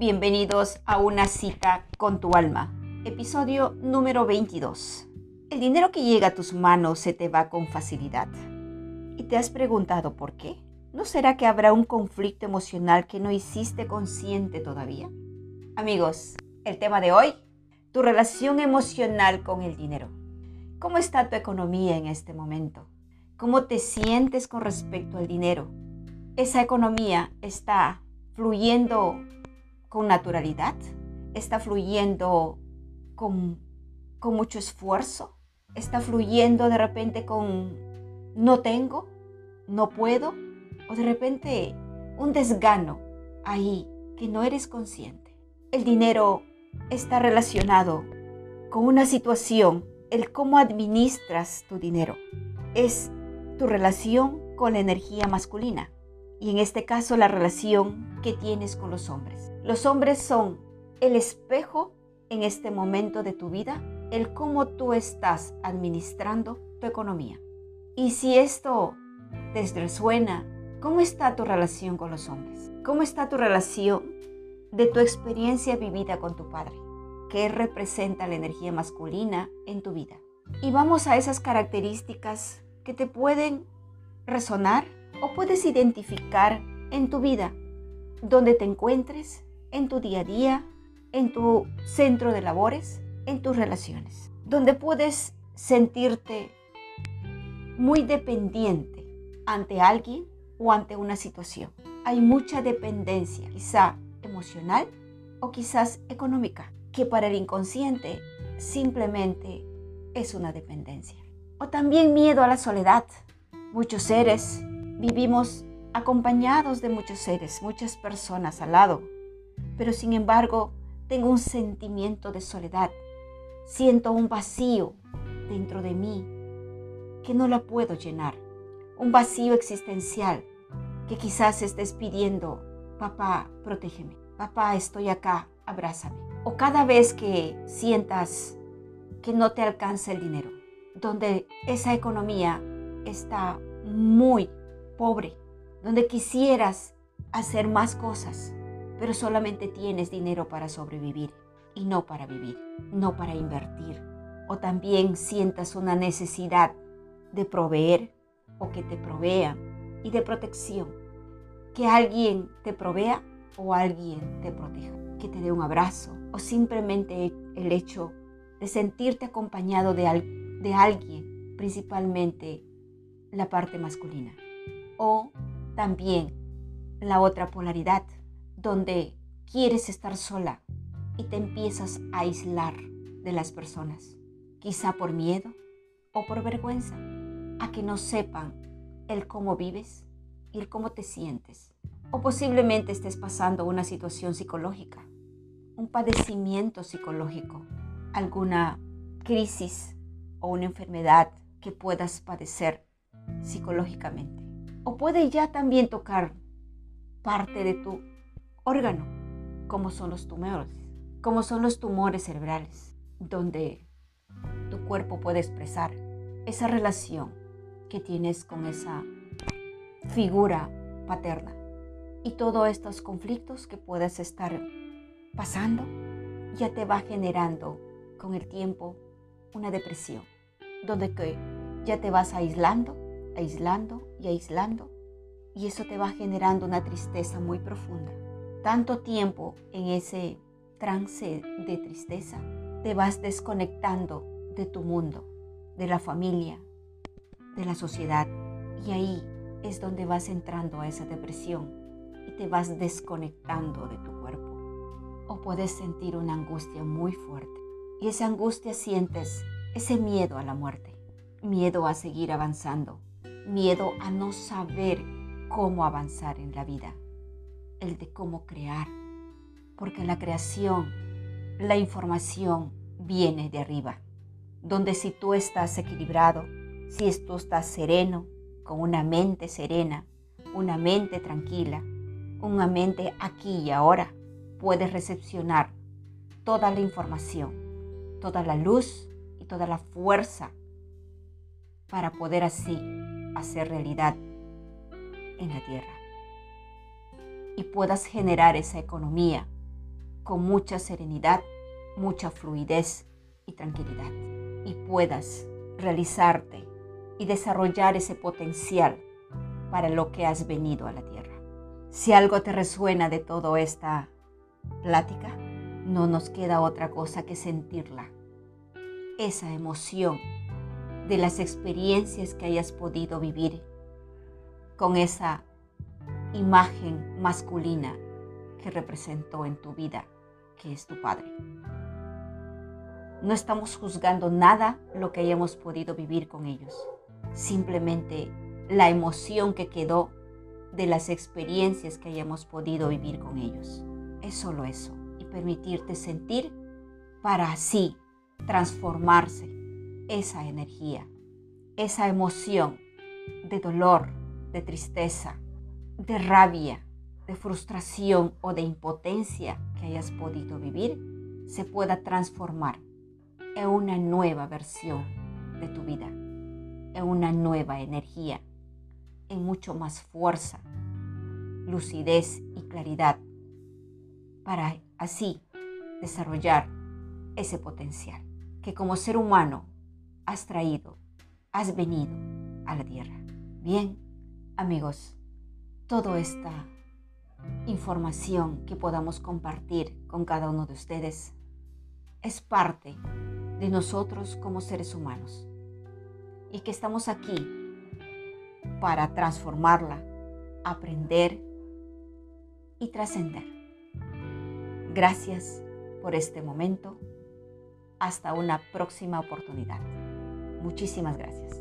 Bienvenidos a una cita con tu alma, episodio número 22. El dinero que llega a tus manos se te va con facilidad. ¿Y te has preguntado por qué? ¿No será que habrá un conflicto emocional que no hiciste consciente todavía? Amigos, el tema de hoy, tu relación emocional con el dinero. ¿Cómo está tu economía en este momento? ¿Cómo te sientes con respecto al dinero? ¿Esa economía está fluyendo con naturalidad? ¿Está fluyendo con, con mucho esfuerzo? ¿Está fluyendo de repente con no tengo? ¿No puedo? ¿O de repente un desgano ahí que no eres consciente? El dinero está relacionado con una situación, el cómo administras tu dinero. Es tu relación con la energía masculina y en este caso la relación que tienes con los hombres. Los hombres son el espejo en este momento de tu vida, el cómo tú estás administrando tu economía. Y si esto te resuena, ¿cómo está tu relación con los hombres? ¿Cómo está tu relación de tu experiencia vivida con tu padre? ¿Qué representa la energía masculina en tu vida? Y vamos a esas características que te pueden resonar o puedes identificar en tu vida, donde te encuentres, en tu día a día, en tu centro de labores, en tus relaciones, donde puedes sentirte muy dependiente ante alguien o ante una situación. Hay mucha dependencia, quizá emocional o quizás económica, que para el inconsciente simplemente es una dependencia. O también miedo a la soledad. Muchos seres Vivimos acompañados de muchos seres, muchas personas al lado, pero sin embargo tengo un sentimiento de soledad. Siento un vacío dentro de mí que no la puedo llenar. Un vacío existencial que quizás estés pidiendo, papá, protégeme. Papá, estoy acá, abrázame. O cada vez que sientas que no te alcanza el dinero, donde esa economía está muy pobre, donde quisieras hacer más cosas, pero solamente tienes dinero para sobrevivir y no para vivir, no para invertir. O también sientas una necesidad de proveer o que te provean y de protección. Que alguien te provea o alguien te proteja. Que te dé un abrazo o simplemente el hecho de sentirte acompañado de, de alguien, principalmente la parte masculina o también la otra polaridad, donde quieres estar sola y te empiezas a aislar de las personas, quizá por miedo o por vergüenza, a que no sepan el cómo vives y el cómo te sientes. O posiblemente estés pasando una situación psicológica, un padecimiento psicológico, alguna crisis o una enfermedad que puedas padecer psicológicamente o puede ya también tocar parte de tu órgano, como son los tumores, como son los tumores cerebrales, donde tu cuerpo puede expresar esa relación que tienes con esa figura paterna. Y todos estos conflictos que puedas estar pasando ya te va generando con el tiempo una depresión, donde que ya te vas aislando aislando y aislando, y eso te va generando una tristeza muy profunda. Tanto tiempo en ese trance de tristeza, te vas desconectando de tu mundo, de la familia, de la sociedad, y ahí es donde vas entrando a esa depresión y te vas desconectando de tu cuerpo. O puedes sentir una angustia muy fuerte, y esa angustia sientes ese miedo a la muerte, miedo a seguir avanzando, miedo a no saber cómo avanzar en la vida, el de cómo crear, porque la creación, la información viene de arriba, donde si tú estás equilibrado, si tú estás sereno, con una mente serena, una mente tranquila, una mente aquí y ahora, puedes recepcionar toda la información, toda la luz y toda la fuerza para poder así hacer realidad en la tierra y puedas generar esa economía con mucha serenidad, mucha fluidez y tranquilidad y puedas realizarte y desarrollar ese potencial para lo que has venido a la tierra. Si algo te resuena de toda esta plática, no nos queda otra cosa que sentirla. Esa emoción de las experiencias que hayas podido vivir con esa imagen masculina que representó en tu vida, que es tu padre. No estamos juzgando nada lo que hayamos podido vivir con ellos, simplemente la emoción que quedó de las experiencias que hayamos podido vivir con ellos. Es solo eso y permitirte sentir para así transformarse esa energía, esa emoción de dolor, de tristeza, de rabia, de frustración o de impotencia que hayas podido vivir, se pueda transformar en una nueva versión de tu vida, en una nueva energía, en mucho más fuerza, lucidez y claridad para así desarrollar ese potencial que como ser humano has traído, has venido a la tierra. Bien, amigos, toda esta información que podamos compartir con cada uno de ustedes es parte de nosotros como seres humanos y que estamos aquí para transformarla, aprender y trascender. Gracias por este momento. Hasta una próxima oportunidad. Muchísimas gracias.